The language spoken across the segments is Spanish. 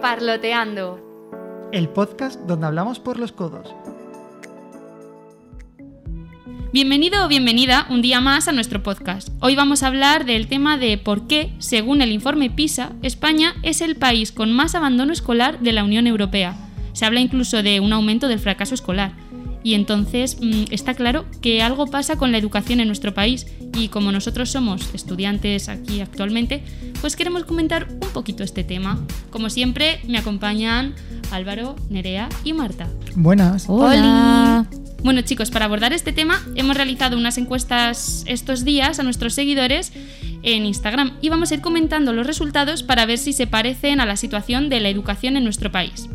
Parloteando. El podcast donde hablamos por los codos. Bienvenido o bienvenida un día más a nuestro podcast. Hoy vamos a hablar del tema de por qué, según el informe PISA, España es el país con más abandono escolar de la Unión Europea. Se habla incluso de un aumento del fracaso escolar. Y entonces mm, está claro que algo pasa con la educación en nuestro país y como nosotros somos estudiantes aquí actualmente, pues queremos comentar un poquito este tema. Como siempre, me acompañan Álvaro, Nerea y Marta. Buenas. Hola. Bueno chicos, para abordar este tema hemos realizado unas encuestas estos días a nuestros seguidores en Instagram y vamos a ir comentando los resultados para ver si se parecen a la situación de la educación en nuestro país.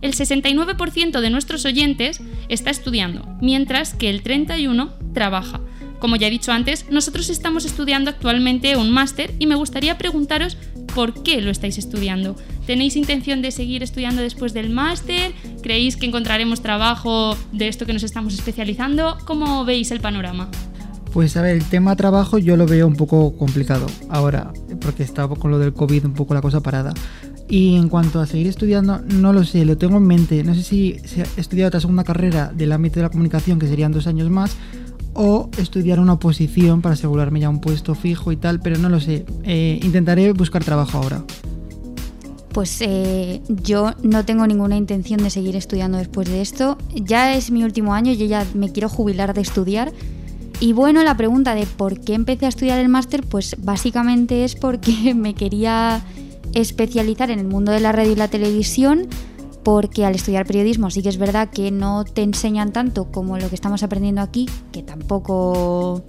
El 69% de nuestros oyentes está estudiando, mientras que el 31% trabaja. Como ya he dicho antes, nosotros estamos estudiando actualmente un máster y me gustaría preguntaros por qué lo estáis estudiando. ¿Tenéis intención de seguir estudiando después del máster? ¿Creéis que encontraremos trabajo de esto que nos estamos especializando? ¿Cómo veis el panorama? Pues a ver, el tema trabajo yo lo veo un poco complicado ahora, porque estaba con lo del COVID un poco la cosa parada. Y en cuanto a seguir estudiando, no lo sé, lo tengo en mente. No sé si he estudiado otra segunda carrera del ámbito de la comunicación, que serían dos años más, o estudiar una oposición para asegurarme ya un puesto fijo y tal, pero no lo sé. Eh, intentaré buscar trabajo ahora. Pues eh, yo no tengo ninguna intención de seguir estudiando después de esto. Ya es mi último año, yo ya me quiero jubilar de estudiar. Y bueno, la pregunta de por qué empecé a estudiar el máster, pues básicamente es porque me quería especializar en el mundo de la radio y la televisión porque al estudiar periodismo sí que es verdad que no te enseñan tanto como lo que estamos aprendiendo aquí, que tampoco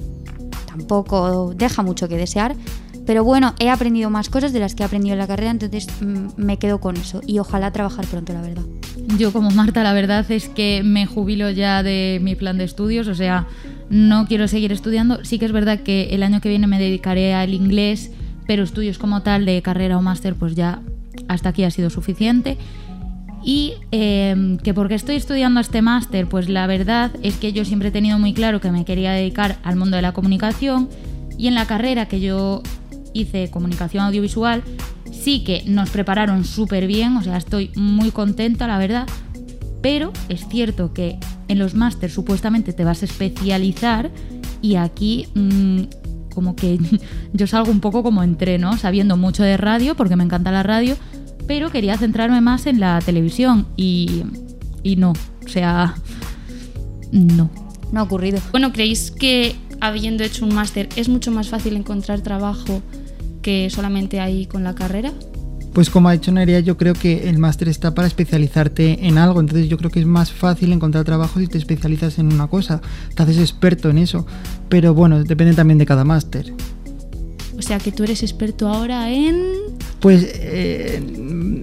tampoco deja mucho que desear, pero bueno, he aprendido más cosas de las que he aprendido en la carrera, entonces mm, me quedo con eso y ojalá trabajar pronto, la verdad. Yo como Marta, la verdad es que me jubilo ya de mi plan de estudios, o sea, no quiero seguir estudiando. Sí que es verdad que el año que viene me dedicaré al inglés pero estudios como tal de carrera o máster, pues ya hasta aquí ha sido suficiente. Y eh, que porque estoy estudiando este máster, pues la verdad es que yo siempre he tenido muy claro que me quería dedicar al mundo de la comunicación y en la carrera que yo hice comunicación audiovisual, sí que nos prepararon súper bien, o sea, estoy muy contenta, la verdad, pero es cierto que en los másters supuestamente te vas a especializar y aquí mm, como que yo salgo un poco como entré, ¿no? Sabiendo mucho de radio, porque me encanta la radio, pero quería centrarme más en la televisión y, y no, o sea, no. No ha ocurrido. Bueno, ¿creéis que habiendo hecho un máster es mucho más fácil encontrar trabajo que solamente ahí con la carrera? Pues como ha dicho Nerea, yo creo que el máster está para especializarte en algo, entonces yo creo que es más fácil encontrar trabajo si te especializas en una cosa, te haces experto en eso, pero bueno, depende también de cada máster. O sea que tú eres experto ahora en... Pues eh,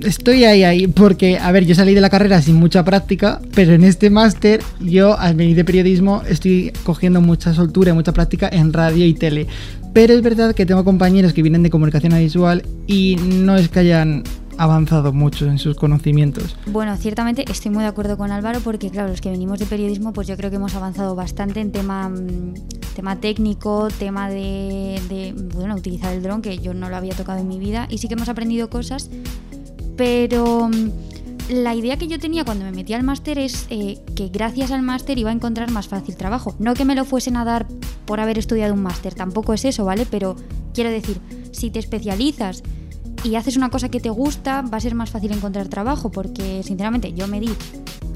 estoy ahí, ahí, porque, a ver, yo salí de la carrera sin mucha práctica, pero en este máster yo, al venir de periodismo, estoy cogiendo mucha soltura y mucha práctica en radio y tele. Pero es verdad que tengo compañeros que vienen de comunicación visual y no es que hayan avanzado mucho en sus conocimientos. Bueno, ciertamente estoy muy de acuerdo con Álvaro porque, claro, los que venimos de periodismo, pues yo creo que hemos avanzado bastante en tema, mm, tema técnico, tema de, de, bueno, utilizar el dron, que yo no lo había tocado en mi vida, y sí que hemos aprendido cosas, pero mm, la idea que yo tenía cuando me metí al máster es eh, que gracias al máster iba a encontrar más fácil trabajo. No que me lo fuesen a dar por haber estudiado un máster, tampoco es eso, ¿vale? Pero quiero decir, si te especializas y haces una cosa que te gusta, va a ser más fácil encontrar trabajo, porque sinceramente yo me di,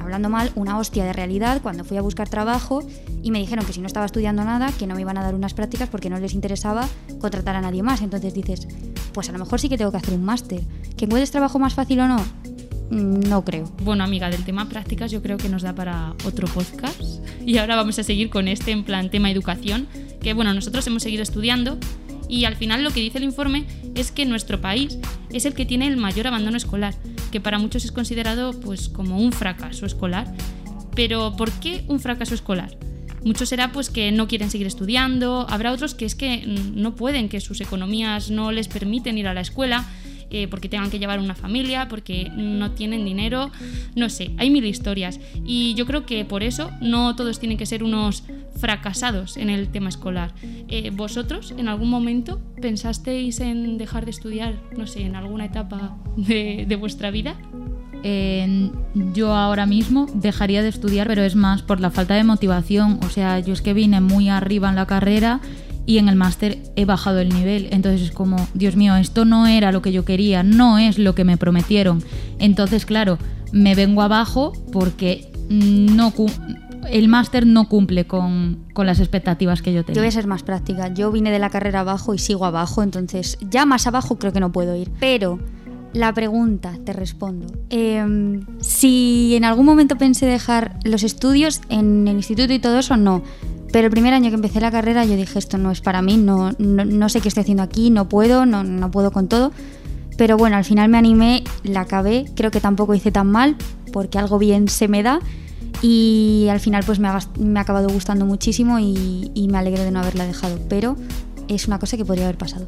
hablando mal, una hostia de realidad cuando fui a buscar trabajo y me dijeron que si no estaba estudiando nada, que no me iban a dar unas prácticas porque no les interesaba contratar a nadie más. Entonces dices, pues a lo mejor sí que tengo que hacer un máster. ¿Que encuentres trabajo más fácil o no? No creo. Bueno, amiga, del tema prácticas yo creo que nos da para otro podcast. Y ahora vamos a seguir con este en plan tema educación, que bueno, nosotros hemos seguido estudiando y al final lo que dice el informe es que nuestro país es el que tiene el mayor abandono escolar, que para muchos es considerado pues como un fracaso escolar. Pero ¿por qué un fracaso escolar? Muchos será pues que no quieren seguir estudiando, habrá otros que es que no pueden, que sus economías no les permiten ir a la escuela eh, porque tengan que llevar una familia, porque no tienen dinero, no sé, hay mil historias. Y yo creo que por eso no todos tienen que ser unos fracasados en el tema escolar. Eh, ¿Vosotros en algún momento pensasteis en dejar de estudiar, no sé, en alguna etapa de, de vuestra vida? Yo ahora mismo dejaría de estudiar, pero es más por la falta de motivación. O sea, yo es que vine muy arriba en la carrera y en el máster he bajado el nivel. Entonces es como, Dios mío, esto no era lo que yo quería, no es lo que me prometieron. Entonces, claro, me vengo abajo porque no el máster no cumple con, con, las expectativas que yo tenía. Yo voy a ser más práctica. Yo vine de la carrera abajo y sigo abajo, entonces ya más abajo creo que no puedo ir. Pero la pregunta, te respondo. Em, si en algún momento pensé dejar los estudios en el instituto y todo eso, no. Pero el primer año que empecé la carrera yo dije, esto no es para mí, no, no, sé qué estoy haciendo aquí, no puedo, no, no puedo con todo. Pero bueno, al final me animé, la acabé, creo que tampoco hice tan mal, porque algo bien se me da. Y al final pues me ha, me ha acabado gustando muchísimo y, y me alegro de no haberla dejado. Pero es una cosa que podría haber pasado.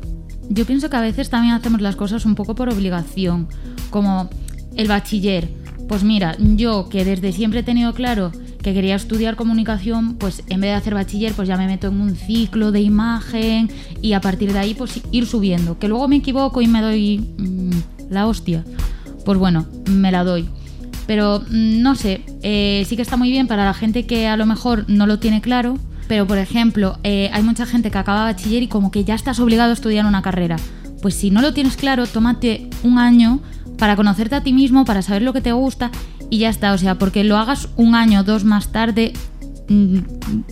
Yo pienso que a veces también hacemos las cosas un poco por obligación, como el bachiller. Pues mira, yo que desde siempre he tenido claro que quería estudiar comunicación, pues en vez de hacer bachiller, pues ya me meto en un ciclo de imagen y a partir de ahí pues ir subiendo. Que luego me equivoco y me doy mm, la hostia. Pues bueno, me la doy. Pero mm, no sé, eh, sí que está muy bien para la gente que a lo mejor no lo tiene claro, pero, por ejemplo, eh, hay mucha gente que acaba bachiller y como que ya estás obligado a estudiar una carrera. Pues si no lo tienes claro, tómate un año para conocerte a ti mismo, para saber lo que te gusta y ya está. O sea, porque lo hagas un año o dos más tarde, mm,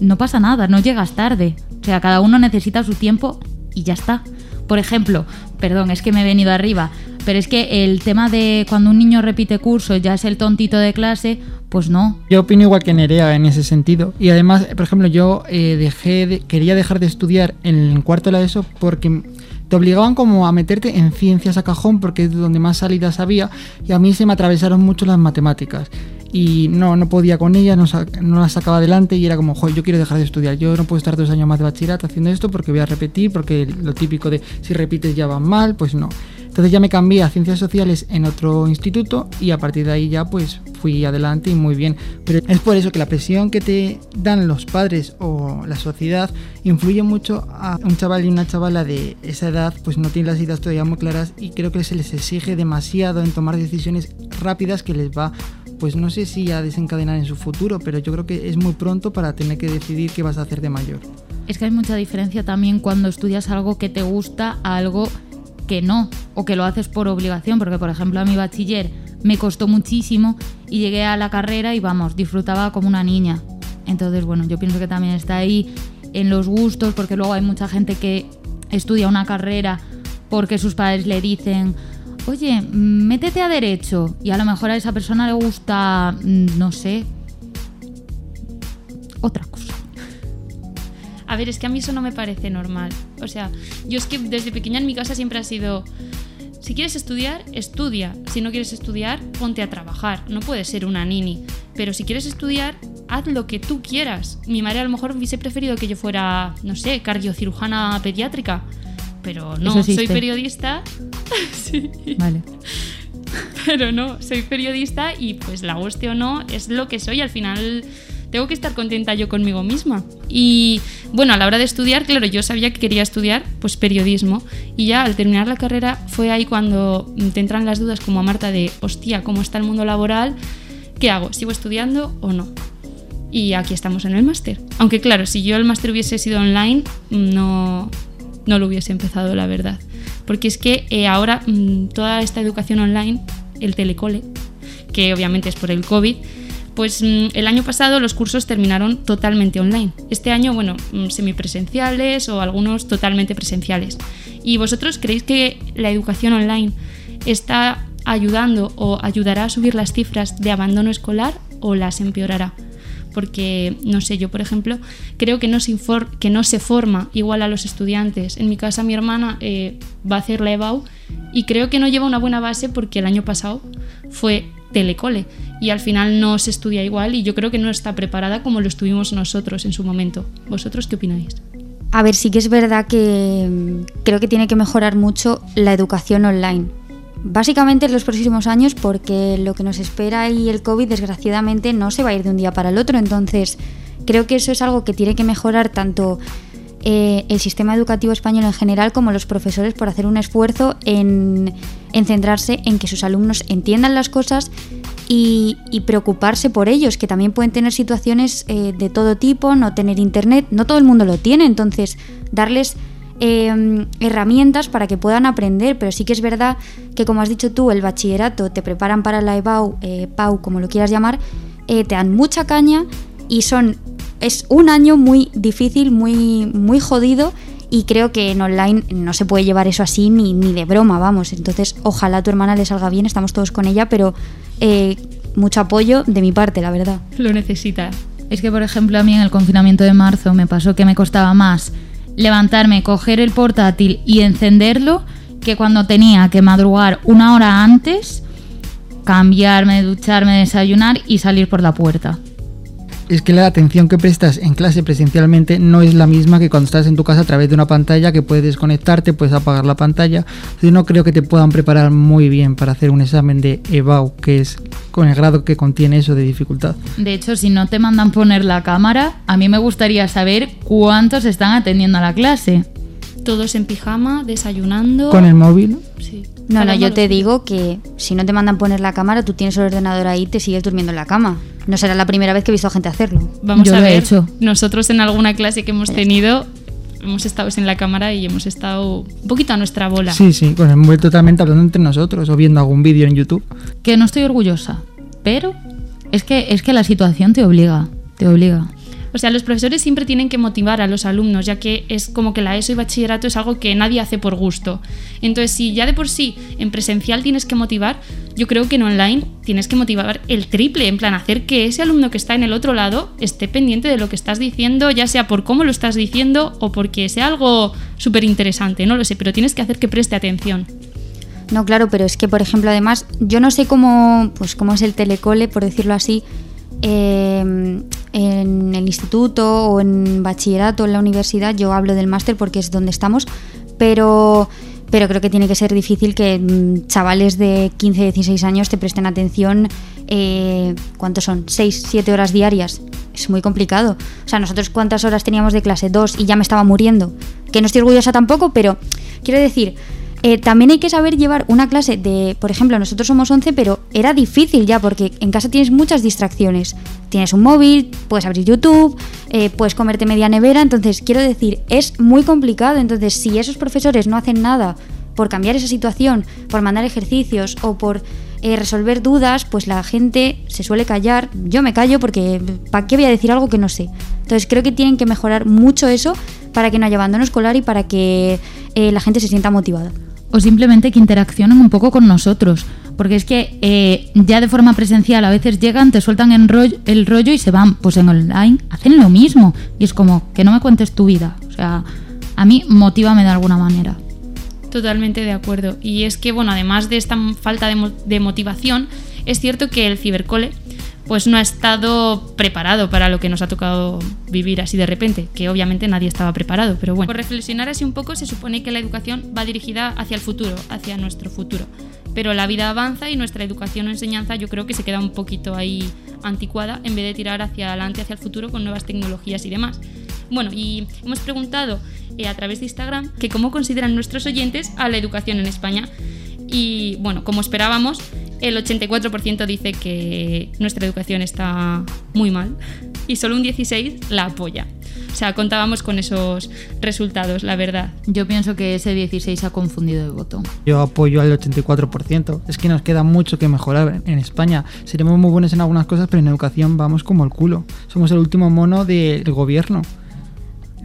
no pasa nada, no llegas tarde. O sea, cada uno necesita su tiempo y ya está. Por ejemplo, perdón, es que me he venido arriba, pero es que el tema de cuando un niño repite curso ya es el tontito de clase, pues no. Yo opino igual que Nerea en ese sentido. Y además, por ejemplo, yo eh, dejé quería dejar de estudiar en el cuarto de la ESO porque te obligaban como a meterte en ciencias a cajón porque es donde más salidas había y a mí se me atravesaron mucho las matemáticas y no, no podía con ellas, no, las sacaba adelante y era como, joder, yo quiero dejar de estudiar, yo no puedo estar dos años más de bachillerato haciendo esto porque voy a repetir, porque lo típico de si repites ya va mal, pues no. Entonces ya me cambié a ciencias sociales en otro instituto y a partir de ahí ya pues fui adelante y muy bien. Pero es por eso que la presión que te dan los padres o la sociedad influye mucho a un chaval y una chavala de esa edad, pues no tiene las ideas todavía muy claras y creo que se les exige demasiado en tomar decisiones rápidas que les va pues no sé si a desencadenar en su futuro, pero yo creo que es muy pronto para tener que decidir qué vas a hacer de mayor. Es que hay mucha diferencia también cuando estudias algo que te gusta a algo que no, o que lo haces por obligación, porque por ejemplo a mi bachiller me costó muchísimo y llegué a la carrera y vamos, disfrutaba como una niña. Entonces, bueno, yo pienso que también está ahí en los gustos, porque luego hay mucha gente que estudia una carrera porque sus padres le dicen, oye, métete a derecho, y a lo mejor a esa persona le gusta, mm, no sé, otra. A ver, es que a mí eso no me parece normal. O sea, yo es que desde pequeña en mi casa siempre ha sido, si quieres estudiar, estudia. Si no quieres estudiar, ponte a trabajar. No puedes ser una nini. Pero si quieres estudiar, haz lo que tú quieras. Mi madre a lo mejor hubiese preferido que yo fuera, no sé, cardiocirujana pediátrica. Pero no, soy periodista. sí. Vale. Pero no, soy periodista y pues la hostia o no es lo que soy. Al final tengo que estar contenta yo conmigo misma. Y bueno, a la hora de estudiar, claro, yo sabía que quería estudiar pues periodismo y ya al terminar la carrera fue ahí cuando te entran las dudas como a Marta de, hostia, ¿cómo está el mundo laboral? ¿Qué hago? ¿Sigo estudiando o no? Y aquí estamos en el máster. Aunque claro, si yo el máster hubiese sido online, no, no lo hubiese empezado, la verdad. Porque es que eh, ahora mm, toda esta educación online, el telecole, que obviamente es por el COVID, pues mm, el año pasado los cursos terminaron totalmente online. Este año, bueno, mm, semipresenciales o algunos totalmente presenciales. ¿Y vosotros creéis que la educación online está ayudando o ayudará a subir las cifras de abandono escolar o las empeorará? porque, no sé, yo por ejemplo, creo que no se, que no se forma igual a los estudiantes. En mi casa mi hermana eh, va a hacer la EBAU y creo que no lleva una buena base porque el año pasado fue telecole y al final no se estudia igual y yo creo que no está preparada como lo estuvimos nosotros en su momento. ¿Vosotros qué opináis? A ver, sí que es verdad que mm, creo que tiene que mejorar mucho la educación online, básicamente en los próximos años porque lo que nos espera y el COVID desgraciadamente no se va a ir de un día para el otro. Entonces creo que eso es algo que tiene que mejorar tanto eh, el sistema educativo español en general como los profesores por hacer un esfuerzo en, centrarse en que sus alumnos entiendan las cosas y, preocuparse por ellos, que también pueden tener situaciones eh, de todo tipo, no tener internet, no todo el mundo lo tiene, entonces darles em, herramientas para que puedan aprender, pero sí que es verdad que como has dicho tú, el bachillerato te preparan para la EBAU, eh, PAU, como lo quieras llamar, te dan mucha caña y son es un año muy difícil, muy, muy jodido y creo que en online no se puede llevar eso así ni, ni de broma, vamos. Entonces, ojalá tu hermana le salga bien, estamos todos con ella, pero eh, mucho apoyo de mi parte, la verdad. Lo necesita. Es que, por ejemplo, a mí en el confinamiento de marzo me pasó que me costaba más levantarme, coger el portátil y encenderlo que cuando tenía que madrugar una hora antes, cambiarme, ducharme, desayunar y salir por la puerta es que la atención que prestas en clase presencialmente no es la misma que cuando estás en tu casa a través de una pantalla que puedes desconectarte, puedes apagar la pantalla. Yo no creo que te puedan preparar muy bien para hacer un examen de EBAU, que es con el grado que contiene eso de dificultad. De hecho, si no te mandan poner la cámara, a mí me gustaría saber cuántos están atendiendo a la clase. Todos en pijama, desayunando. ¿Con el móvil? Sí. No, no, yo te digo que si no te mandan poner la cámara, tú tienes el ordenador ahí y te sigues durmiendo en la cama. No será la primera vez que he visto a gente hacerlo. Vamos a ver. hecho. Nosotros en alguna clase que hemos tenido hemos estado en la cámara y hemos estado un poquito a nuestra bola. Sí, sí, con el móvil totalmente hablando entre nosotros o viendo algún vídeo en YouTube. Que no estoy orgullosa, pero es que es que la situación te obliga, te obliga. O sea, los profesores siempre tienen que motivar a los alumnos, ya que es como que la ESO y bachillerato es algo que nadie hace por gusto. Entonces, si ya de por sí en presencial tienes que motivar, yo creo que en online tienes que motivar el triple, en plan hacer que ese alumno que está en el otro lado esté pendiente de lo que estás diciendo, ya sea por cómo lo estás diciendo o porque sea algo súper interesante, no lo sé, pero tienes que hacer que preste atención. No, claro, pero es que, por ejemplo, además, yo no sé cómo, pues, cómo es el telecole, por decirlo así, eh, en el instituto o en bachillerato, en la universidad, yo hablo del máster porque es donde estamos, pero, pero creo que tiene que ser difícil que mm, chavales de 15, 16 años te presten atención, eh, ¿cuántos son? 6, 7 horas diarias. Es muy complicado. O sea, nosotros cuántas horas teníamos de clase? Dos y ya me estaba muriendo. Que no estoy orgullosa tampoco, pero quiero decir, eh, también hay que saber llevar una clase de, por ejemplo, nosotros somos 11, pero era difícil ya porque en casa tienes muchas distracciones. Tienes un móvil, puedes abrir YouTube, eh, puedes comerte media nevera, entonces quiero decir, es muy complicado. Entonces, si esos profesores no hacen nada por cambiar esa situación, por mandar ejercicios o por eh, resolver dudas, pues la gente se suele callar. Yo me callo porque ¿para qué voy a decir algo que no sé? Entonces creo que tienen que mejorar mucho eso para que no haya abandono escolar y para que la gente se sienta motivada o simplemente que interaccionen un poco con nosotros. Porque es que eh, ya de forma presencial a veces llegan, te sueltan el rollo, el rollo y se van. Pues en online hacen lo mismo. Y es como que no me cuentes tu vida. O sea, a mí motívame de alguna manera. Totalmente de acuerdo. Y es que, bueno, además de esta falta de, de motivación, es cierto que el cibercole pues no ha estado preparado para lo que nos ha tocado vivir así de repente, que obviamente nadie estaba preparado, pero bueno. Por reflexionar así un poco, se supone que la educación va dirigida hacia el futuro, hacia nuestro futuro. Pero la vida avanza y nuestra educación o enseñanza yo creo que se queda un poquito ahí anticuada en vez de tirar hacia adelante, hacia el futuro con nuevas tecnologías y demás. Bueno, y hemos preguntado eh, a través de Instagram que cómo consideran nuestros oyentes a la educación en España. Y bueno, como esperábamos, el 84% dice que nuestra educación está muy mal y solo un 16% la apoya. O sea, contábamos con esos resultados, la verdad. Yo pienso que ese 16 ha confundido el voto. Yo apoyo al 84%. Es que nos queda mucho que mejorar en España. Seremos muy buenos en algunas cosas, pero en educación vamos como el culo. Somos el último mono del gobierno.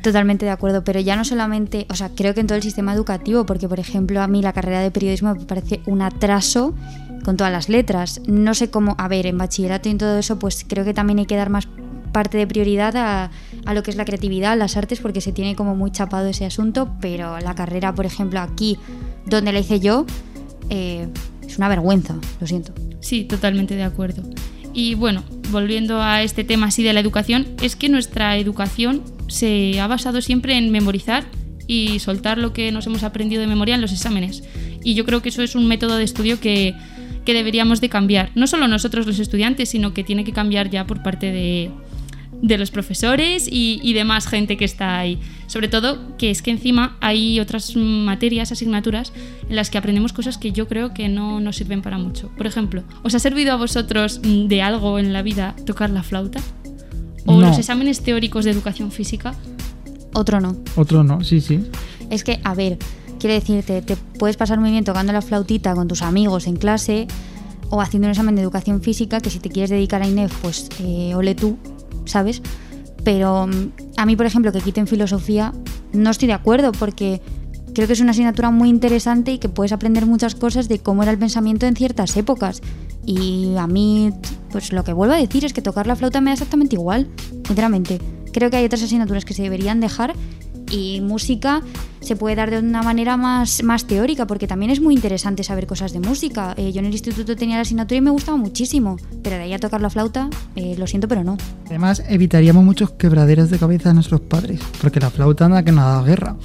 Totalmente de acuerdo, pero ya no solamente, o sea, creo que en todo el sistema educativo, porque por ejemplo a mí la carrera de periodismo me parece un atraso con todas las letras. No sé cómo, a ver, en bachillerato y en todo eso, pues creo que también hay que dar más parte de prioridad a, lo que es la creatividad, las artes, porque se tiene como muy chapado ese asunto, pero la carrera, por ejemplo, aquí, donde la hice yo, eh, es una vergüenza, lo siento. Sí, totalmente de acuerdo. Y bueno, volviendo a este tema así de la educación, es que nuestra educación se ha basado siempre en memorizar y soltar lo que nos hemos aprendido de memoria en los exámenes. Y yo creo que eso es un método de estudio que, que deberíamos de cambiar. No solo nosotros los estudiantes, sino que tiene que cambiar ya por parte de, de los profesores y, y demás gente que está ahí. Sobre todo que es que encima hay otras materias, asignaturas, en las que aprendemos cosas que yo creo que no nos sirven para mucho. Por ejemplo, ¿os ha servido a vosotros de algo en la vida tocar la flauta? ¿O No. los exámenes teóricos de educación física? Otro no. Otro no, sí, sí. Es que, a ver, quiero decirte, te puedes pasar muy bien tocando la flautita con tus amigos en clase o haciendo un examen de educación física que si te quieres dedicar a INEF, pues eh, ole tú, ¿sabes? Pero mm, a mí, por ejemplo, que quiten filosofía, no estoy de acuerdo porque creo que es una asignatura muy interesante y que puedes aprender muchas cosas de cómo era el pensamiento en ciertas épocas. Y a mí, pues lo que vuelvo a decir es que tocar la flauta me da exactamente igual, sinceramente. Creo que hay otras asignaturas que se deberían dejar y música se puede dar de una manera más, más teórica, porque también es muy interesante saber cosas de música. Eh, yo en el instituto tenía la asignatura y me gustaba muchísimo, pero de ahí a tocar la flauta, eh, lo siento, pero no. Además, evitaríamos muchos quebraderos de cabeza de nuestros padres, porque la flauta anda que no da guerra.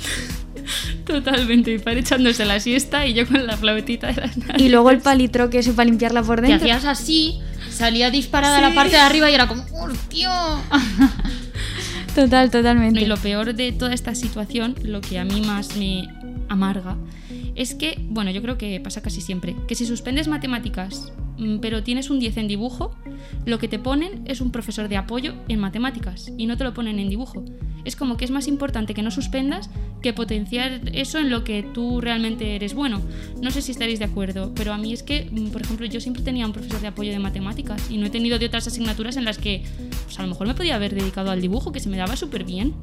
Totalmente, mi padre echándose la siesta y yo con la flautita de las Y luego el palitro que es para limpiarla por dentro. hacías así, salía disparada Sí. la parte de arriba y era como, ¡hostia! Total, totalmente. Y lo peor de toda esta situación, lo que a mí más me amarga, es que, bueno, yo creo que pasa casi siempre, que si suspendes matemáticas, mm, pero tienes un 10 en dibujo, lo que te ponen es un profesor de apoyo en matemáticas y no te lo ponen en dibujo. Es como que es más importante que no suspendas que potenciar eso en lo que tú realmente eres bueno. No sé si estaréis de acuerdo, pero a mí es que, mm, por ejemplo, yo siempre tenía un profesor de apoyo de matemáticas y no he tenido de otras asignaturas en las que, pues a lo mejor me podía haber dedicado al dibujo, que se me daba súper bien.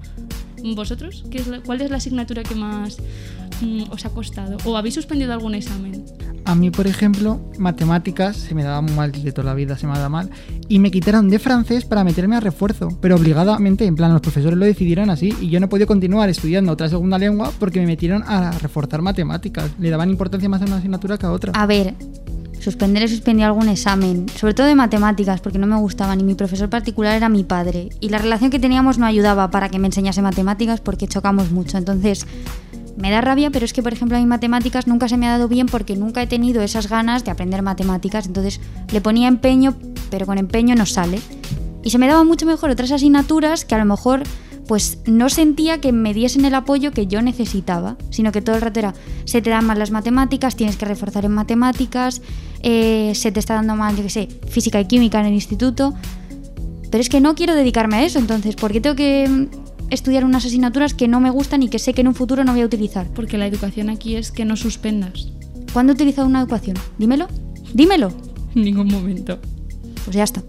¿Vosotros? ¿Qué es la- ¿Cuál es la asignatura que más mm, os ha costado? ¿O habéis suspendido algún examen? A mí, por ejemplo, matemáticas se me daba mal de toda la vida, se me daba mal. Y me quitaron de francés para meterme a refuerzo, pero obligadamente, en plan, los profesores lo decidieron así. Y yo no podía continuar estudiando otra segunda lengua porque me metieron a reforzar matemáticas. Le daban importancia más a una asignatura que a otra. A ver, suspender he suspendido algún examen, sobre todo de matemáticas, porque no me gustaban y mi profesor particular era mi padre. Y la relación que teníamos no ayudaba para que me enseñase matemáticas porque chocamos mucho. Entonces, me da rabia, pero es que, por ejemplo, a mí matemáticas nunca se me ha dado bien porque nunca he tenido esas ganas de aprender matemáticas. Entonces, le ponía empeño, pero con empeño no sale. Y se me daban mucho mejor otras asignaturas que a lo mejor pues no sentía que me diesen el apoyo que yo necesitaba, sino que todo el rato era, se te dan mal las matemáticas, tienes que reforzar en matemáticas, eh, se te está dando mal, yo qué sé, física y química en el instituto, pero es que no quiero dedicarme a eso, entonces, ¿por qué tengo que estudiar unas asignaturas que no me gustan y que sé que en un futuro no voy a utilizar? Porque la educación aquí es que no suspendas. ¿Cuándo he utilizado una educación? Dímelo, dímelo. En ningún momento. Pues ya está.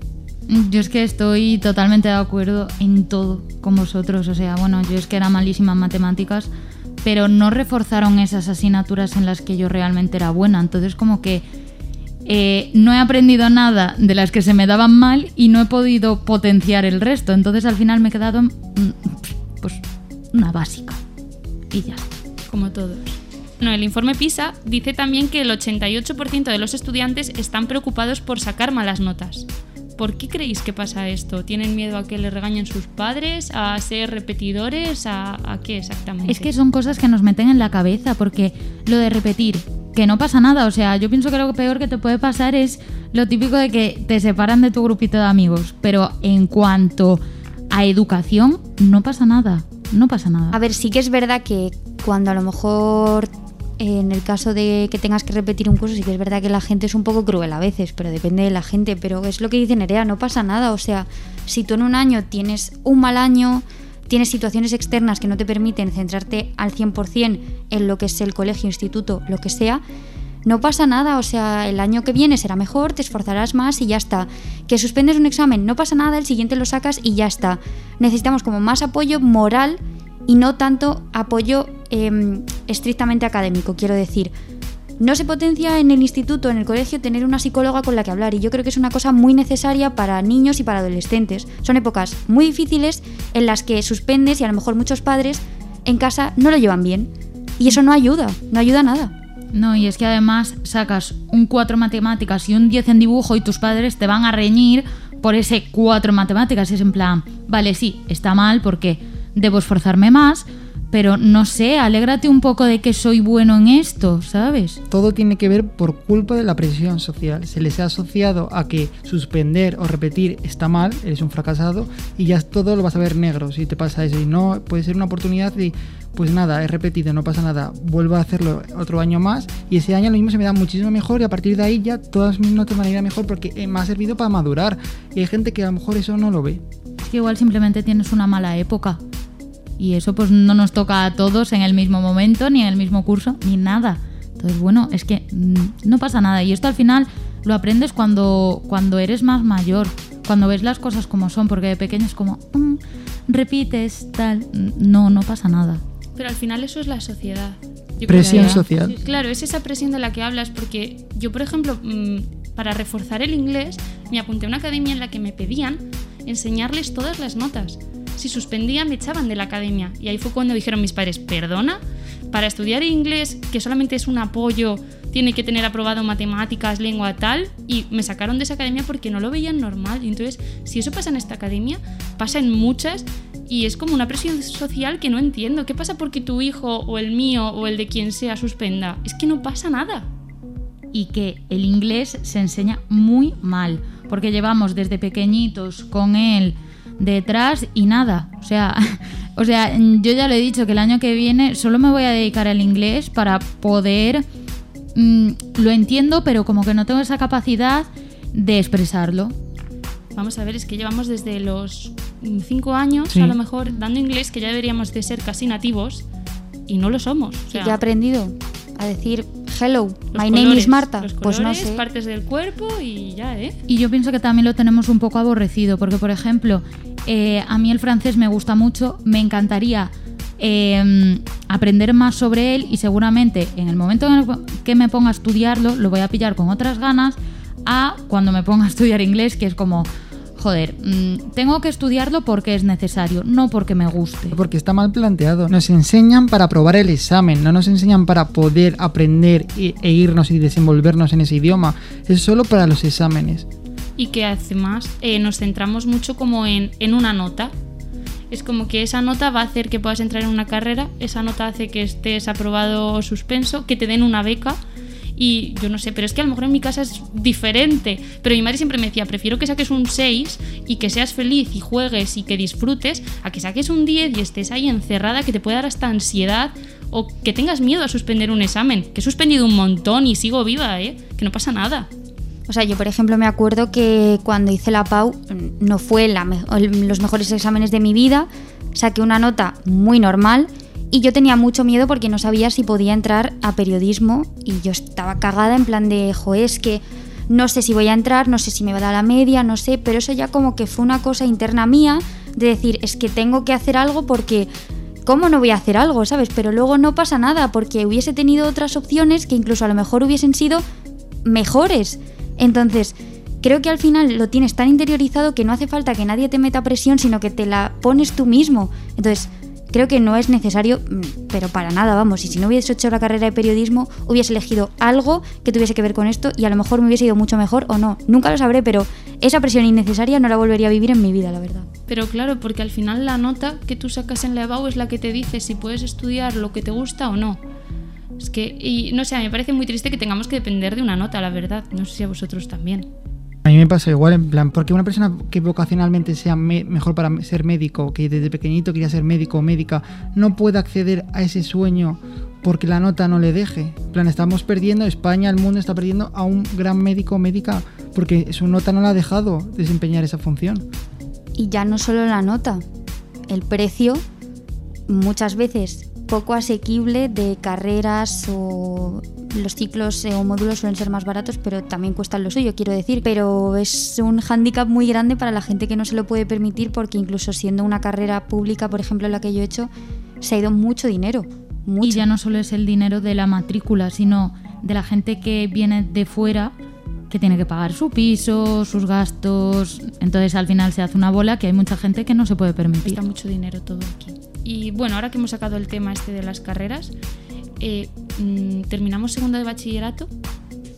Yo es que estoy totalmente de acuerdo en todo con vosotros. O sea, bueno, yo es que era malísima en matemáticas, pero no reforzaron esas asignaturas en las que yo realmente era buena. Entonces, como que eh, no he aprendido nada de las que se me daban mal y no he podido potenciar el resto. Entonces, al final me he quedado, mm, pues, una básica. Y ya como todos. No, el informe PISA dice también que el 88% de los estudiantes están preocupados por sacar malas notas. ¿Por qué creéis que pasa esto? ¿Tienen miedo a que les regañen sus padres? ¿A ser repetidores? ¿A, a qué exactamente? Es que son cosas que nos meten en la cabeza, porque lo de repetir, que no pasa nada, o sea, yo pienso que lo peor que te puede pasar es lo típico de que te separan de tu grupito de amigos, pero en cuanto a educación, no pasa nada, no pasa nada. A ver, sí que es verdad que cuando a lo mejor en el caso de que tengas que repetir un curso, sí que es verdad que la gente es un poco cruel a veces, pero depende de la gente. Pero es lo que dice Nerea, no pasa nada. O sea, si tú en un año tienes un mal año, tienes situaciones externas que no te permiten centrarte al 100% en lo que es el colegio, instituto, lo que sea, no pasa nada, o sea, el año que viene será mejor, te esforzarás más y ya está. Que suspendes un examen, no pasa nada, el siguiente lo sacas y ya está. Necesitamos como más apoyo moral y no tanto apoyo eh, estrictamente académico, quiero decir. No se potencia en el instituto, en el colegio, tener una psicóloga con la que hablar y yo creo que es una cosa muy necesaria para niños y para adolescentes. Son épocas muy difíciles en las que suspendes y a lo mejor muchos padres en casa no lo llevan bien. Y eso no ayuda, no ayuda nada. No, y es que además sacas un 4 en matemáticas y un 10 en dibujo y tus padres te van a reñir por ese 4 en matemáticas. Es en plan, vale, sí, está mal porque debo esforzarme más, pero no sé, alégrate un poco de que soy bueno en esto, ¿sabes? Todo tiene que ver por culpa de la presión social. Se les ha asociado a que suspender o repetir está mal, eres un fracasado y ya todo lo vas a ver negro si te pasa eso. Y no puede ser una oportunidad de, pues nada, he repetido, no pasa nada, vuelvo a hacerlo otro año más y ese año lo mismo se me da muchísimo mejor y a partir de ahí ya todas mis notas van a ir a mejor porque me ha servido para madurar. Y hay gente que a lo mejor eso no lo ve. Es que igual simplemente tienes una mala época y eso pues no nos toca a todos en el mismo momento, ni en el mismo curso, ni nada. Entonces, bueno, es que mm, no pasa nada. Y esto al final lo aprendes cuando, cuando eres más mayor, cuando ves las cosas como son, porque de pequeño es como, mm, repites, tal. No, no pasa nada. Pero al final eso es la sociedad. presión social. Claro, es esa presión de la que hablas, porque yo, por ejemplo, mm, para reforzar el inglés, me apunté a una academia en la que me pedían enseñarles todas las notas si suspendía me echaban de la academia. Y ahí fue cuando dijeron mis padres, perdona, para estudiar inglés, que solamente es un apoyo, tiene que tener aprobado matemáticas, lengua tal, y me sacaron de esa academia porque no lo veían normal. Y entonces, si eso pasa en esta academia, pasa en muchas y es como una presión social que no entiendo. ¿Qué pasa porque tu hijo o el mío o el de quien sea suspenda? Es que no pasa nada. Y que el inglés se enseña muy mal, porque llevamos desde pequeñitos con él detrás y nada. O sea, o sea, yo ya lo he dicho que el año que viene solo me voy a dedicar al inglés para poder... Mm, lo entiendo, pero como que no tengo esa capacidad de expresarlo. Vamos a ver, es que llevamos desde los 5 años, a lo mejor, dando inglés, que ya deberíamos de ser casi nativos, y no lo somos. O ¿Qué he aprendido? A decir hello, my name is Marta. pues no sé. partes del cuerpo y ya, ¿eh? Y yo pienso que también lo tenemos un poco aborrecido, porque por ejemplo, eh, a mí el francés me gusta mucho, me encantaría em, aprender más sobre él y seguramente en el momento en el que me ponga a estudiarlo lo voy a pillar con otras ganas a cuando me ponga a estudiar inglés, que es como joder, mm, tengo que estudiarlo porque es necesario, no porque me guste. Porque está mal planteado. Nos enseñan para aprobar el examen, no nos enseñan para poder aprender e, irnos y desenvolvernos en ese idioma. Es solo para los exámenes. Y que además eh, nos centramos mucho como en, en una nota. Es como que esa nota va a hacer que puedas entrar en una carrera, esa nota hace que estés aprobado o suspenso, que te den una beca y yo no sé, pero es que a lo mejor en mi casa es diferente. Pero mi madre siempre me decía, prefiero que saques un 6 y que seas feliz y juegues y que disfrutes, a que saques un 10 y estés ahí encerrada, que te pueda dar hasta ansiedad o que tengas miedo a suspender un examen. Que he suspendido un montón y sigo viva, ¿eh? Que no pasa nada. O sea, yo por ejemplo me acuerdo que cuando hice la PAU no fue los mejores exámenes de mi vida, saqué una nota muy normal y yo tenía mucho miedo porque no sabía si podía entrar a periodismo y yo estaba cagada en plan de, jo, es que no sé si voy a entrar, no sé si me va a dar la media, no sé, pero eso ya como que fue una cosa interna mía de decir, es que tengo que hacer algo porque, ¿cómo no voy a hacer algo, sabes? Pero luego no pasa nada porque hubiese tenido otras opciones que incluso a lo mejor hubiesen sido mejores. Entonces, creo que al final lo tienes tan interiorizado que no hace falta que nadie te meta presión, sino que te la pones tú mismo. Entonces, creo que no es necesario, mm, pero para nada, vamos, y si no hubiese hecho la carrera de periodismo, hubiese elegido algo que tuviese que ver con esto y a lo mejor me hubiese ido mucho mejor o no. Nunca lo sabré, pero esa presión innecesaria no la volvería a vivir en mi vida, la verdad. Pero claro, porque al final la nota que tú sacas en la EBAU es la que te dice si puedes estudiar lo que te gusta o no. Es que, y no sé, me parece muy triste que tengamos que depender de una nota, la verdad. No sé si a vosotros también. A mí me pasa igual, en plan, porque una persona que vocacionalmente sea mejor para ser médico, que desde pequeñito quería ser médico o médica, no puede acceder a ese sueño porque la nota no le deje. En plan, estamos perdiendo, España, el mundo está perdiendo a un gran médico o médica porque su nota no le ha dejado desempeñar esa función. Y ya no solo la nota, el precio muchas veces poco asequible de carreras o los ciclos eh, o módulos suelen ser más baratos, pero también cuestan lo suyo, quiero decir. Pero es un hándicap muy grande para la gente que no se lo puede permitir porque incluso siendo una carrera pública, por ejemplo, la que yo he hecho, se ha ido mucho dinero. Y ya no solo es el dinero de la matrícula, sino de la gente que viene de fuera que tiene que pagar su piso, sus gastos. Entonces al final se hace una bola que hay mucha gente que no se puede permitir. Está mucho dinero todo aquí. Y bueno, ahora que hemos sacado el tema este de las carreras, eh, mm, terminamos segundo de bachillerato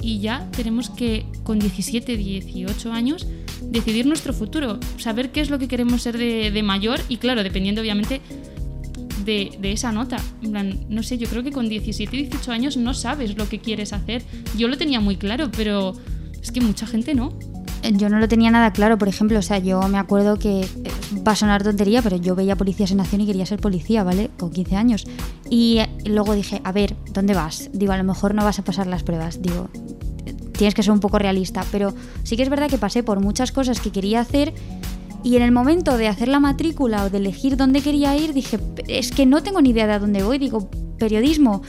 y ya tenemos que con 17, 18 años decidir nuestro futuro, saber qué es lo que queremos ser de, mayor y claro, dependiendo obviamente de, de esa nota. En plan, no sé, yo creo que con 17, 18 años no sabes lo que quieres hacer. Yo lo tenía muy claro, pero es que mucha gente no. Yo no lo tenía nada claro, por ejemplo, o sea, yo me acuerdo que eh, va a sonar tontería, pero yo veía Policías en Acción y quería ser policía, ¿vale? Con 15 años. Y eh, luego dije, a ver, ¿dónde vas? Digo, a lo mejor no vas a pasar las pruebas. Digo, tienes que ser un poco realista, pero sí que es verdad que pasé por muchas cosas que quería hacer y en el momento de hacer la matrícula o de elegir dónde quería ir, dije, es que no tengo ni idea de a dónde voy. Digo, periodismo.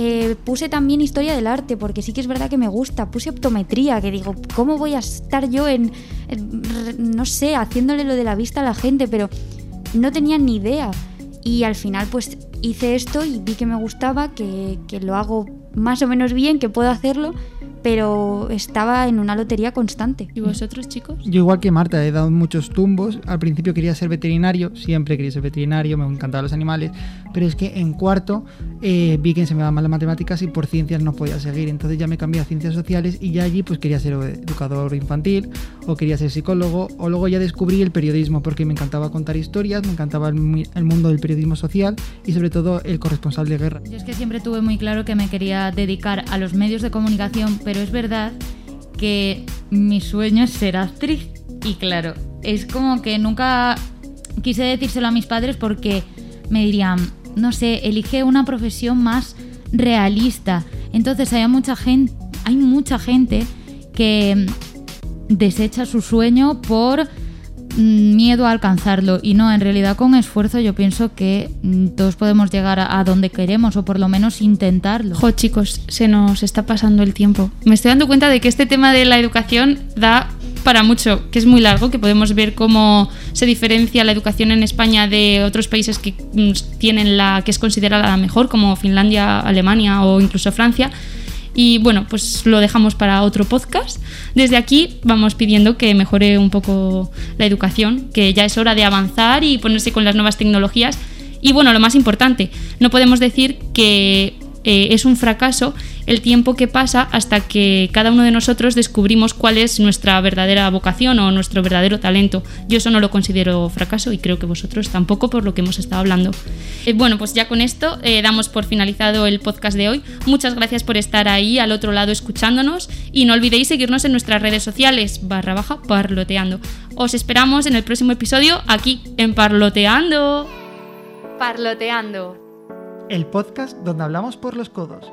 Eh, puse también historia del arte, porque sí que es verdad que me gusta. Puse optometría, que digo, ¿cómo voy a estar yo en, no sé, haciéndole lo de la vista a la gente? Pero no tenía ni idea. Y al final, pues hice esto y vi que me gustaba, que lo hago más o menos bien, que puedo hacerlo, pero estaba en una lotería constante. ¿Y vosotros, chicos? Yo igual que Marta, he dado muchos tumbos. Al principio quería ser veterinario, siempre quería ser veterinario, me encantaban los animales, pero es que en cuarto eh, vi que se me daban mal las matemáticas y por ciencias no podía seguir. Entonces ya me cambié a ciencias sociales y ya allí pues quería ser educador infantil o quería ser psicólogo o luego ya descubrí el periodismo porque me encantaba contar historias, me encantaba el, el mundo del periodismo social y sobre todo el corresponsal de guerra. Yo es que siempre tuve muy claro que me quería dedicar a los medios de comunicación, pero es verdad que mi sueño es ser actriz. Y claro, es como que nunca quise decírselo a mis padres porque me dirían, no sé, elige una profesión más realista. Entonces hay mucha gente, hay mucha gente que desecha su sueño por miedo a alcanzarlo y no, en realidad con esfuerzo yo pienso que mm, todos podemos llegar a, a donde queremos o por lo menos intentarlo. Jo, chicos, se nos está pasando el tiempo. Me estoy dando cuenta de que este tema de la educación da para mucho, que es muy largo, que podemos ver cómo se diferencia la educación en España de otros países que mm, tienen la que es considerada la mejor, como Finlandia, Alemania o incluso Francia. Y bueno, pues lo dejamos para otro podcast. Desde aquí vamos pidiendo que mejore un poco la educación, que ya es hora de avanzar y ponerse con las nuevas tecnologías. Y bueno, lo más importante, no podemos decir que eh, es un fracaso el tiempo que pasa hasta que cada uno de nosotros descubrimos cuál es nuestra verdadera vocación o nuestro verdadero talento. Yo eso no lo considero fracaso y creo que vosotros tampoco por lo que hemos estado hablando. Eh, bueno, pues ya con esto eh, damos por finalizado el podcast de hoy. Muchas gracias por estar ahí al otro lado escuchándonos y no olvidéis seguirnos en nuestras redes sociales barra baja parloteando. Os esperamos en el próximo episodio aquí en Parloteando. Parloteando. El podcast donde hablamos por los codos.